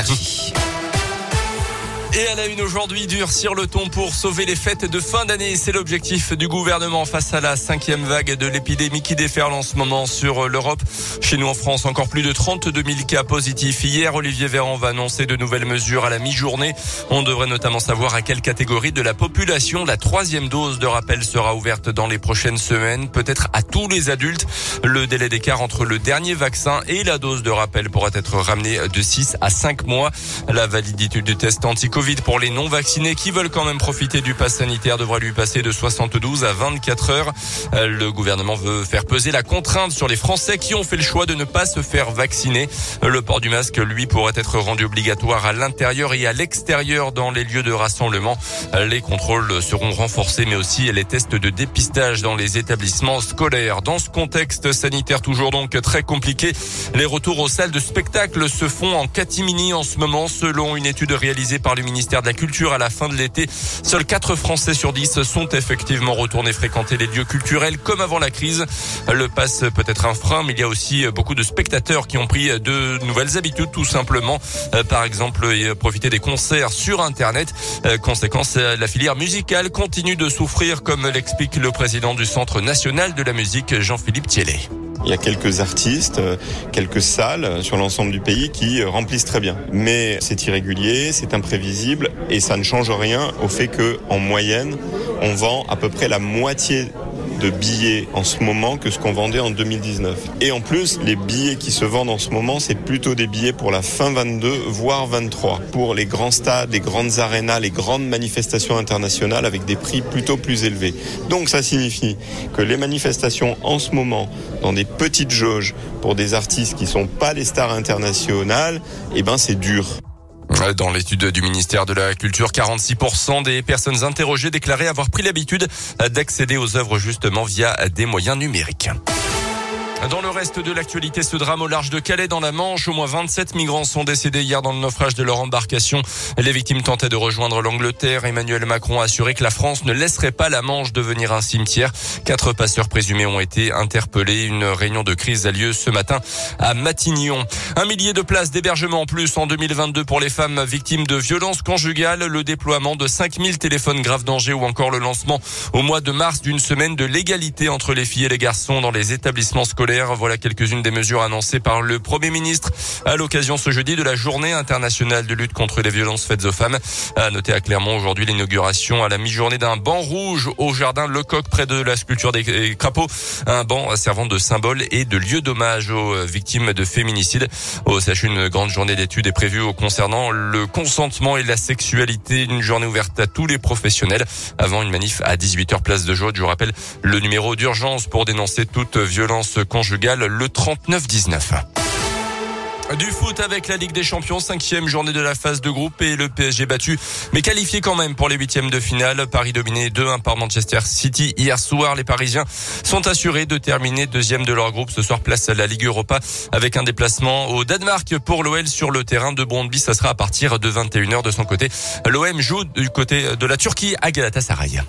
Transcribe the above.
Merci. Et à la une aujourd'hui, durcir le ton pour sauver les fêtes de fin d'année. C'est l'objectif du gouvernement face à la cinquième vague de l'épidémie qui déferle en ce moment sur l'Europe. Chez nous en France, encore plus de 32 000 cas positifs. Hier, Olivier Véran va annoncer de nouvelles mesures à la mi-journée. On devrait notamment savoir à quelle catégorie de la population la troisième dose de rappel sera ouverte dans les prochaines semaines. Peut-être à tous les adultes. Le délai d'écart entre le dernier vaccin et la dose de rappel pourra être ramené de 6 à 5 mois. La validité du test anti Pour les non-vaccinés qui veulent quand même profiter du pass sanitaire devra lui passer de 72 à 24 heures. Euh, le gouvernement veut faire peser la contrainte sur les Français qui ont fait le choix de ne pas se faire vacciner. Le port du masque, lui, pourrait être rendu obligatoire à l'intérieur et à l'extérieur dans les lieux de rassemblement. Les contrôles seront renforcés, mais aussi les tests de dépistage dans les établissements scolaires. Dans ce contexte sanitaire toujours donc très compliqué, les retours aux salles de spectacle se font en catimini en ce moment, selon une étude réalisée par le ministère de la Culture à la fin de l'été. Seuls 4 Français sur 10 sont effectivement retournés fréquenter les lieux culturels comme avant la crise. Le pass peut être un frein, mais il y a aussi beaucoup de spectateurs qui ont pris de nouvelles habitudes tout simplement. Euh, par exemple, profiter des concerts sur Internet. Euh, conséquence, la filière musicale continue de souffrir comme l'explique le président du Centre national de la musique, Jean-Philippe Thiellet. Il y a quelques artistes, euh, quelques salles sur l'ensemble du pays qui euh, remplissent très bien. Mais c'est irrégulier, c'est imprévisible et ça ne change rien au fait que, en moyenne, on vend à peu près la moitié de billets en ce moment que ce qu'on vendait en 2019. Et en plus, les billets qui se vendent en ce moment, c'est plutôt des billets pour la fin 22, voire 23. Pour les grands stades, les grandes arénas, les grandes manifestations internationales avec des prix plutôt plus élevés. Donc ça signifie que les manifestations en ce moment, dans des petites jauges, pour des artistes qui sont pas les stars internationales, eh ben c'est dur. Dans l'étude du ministère de la Culture, 46% des personnes interrogées déclaraient avoir pris l'habitude d'accéder aux œuvres justement via des moyens numériques. Dans le reste de l'actualité, ce drame au large de Calais dans la Manche, au moins 27 migrants sont décédés hier dans le naufrage de leur embarcation. Les victimes tentaient de rejoindre l'Angleterre. Emmanuel Macron a assuré que la France ne laisserait pas la Manche devenir un cimetière. Quatre passeurs présumés ont été interpellés. Une réunion de crise a lieu ce matin à Matignon. Un millier de places d'hébergement en plus en 2022 pour les femmes victimes de violences conjugales, le déploiement de 5000 téléphones grave danger ou encore le lancement au mois de mars d'une semaine de l'égalité entre les filles et les garçons dans les établissements scolaires. Voilà quelques-unes des mesures annoncées par le Premier ministre à l'occasion ce jeudi de la journée internationale de lutte contre les violences faites aux femmes. À noter à Clermont aujourd'hui l'inauguration à la mi-journée d'un banc rouge au jardin Lecoq près de la sculpture des crapauds. Un banc servant de symbole et de lieu d'hommage aux victimes de féminicide. Au CHU, une grande journée d'études est prévue concernant le consentement et la sexualité. Une journée ouverte à tous les professionnels avant une manif à 18h place de Jaude. Je vous rappelle le numéro d'urgence pour dénoncer toute violence contre le 39-19. Du foot avec la Ligue des Champions, cinquième journée de la phase de groupe et le PSG battu, mais qualifié quand même pour les huitièmes de finale. Paris dominé 2-1 par Manchester City hier soir. Les Parisiens sont assurés de terminer deuxième de leur groupe. Ce soir, place à la Ligue Europa avec un déplacement au Danemark pour l'OL sur le terrain de Brondby. Ça sera à partir de 21h de son côté. L'OM joue du côté de la Turquie à Galatasaray.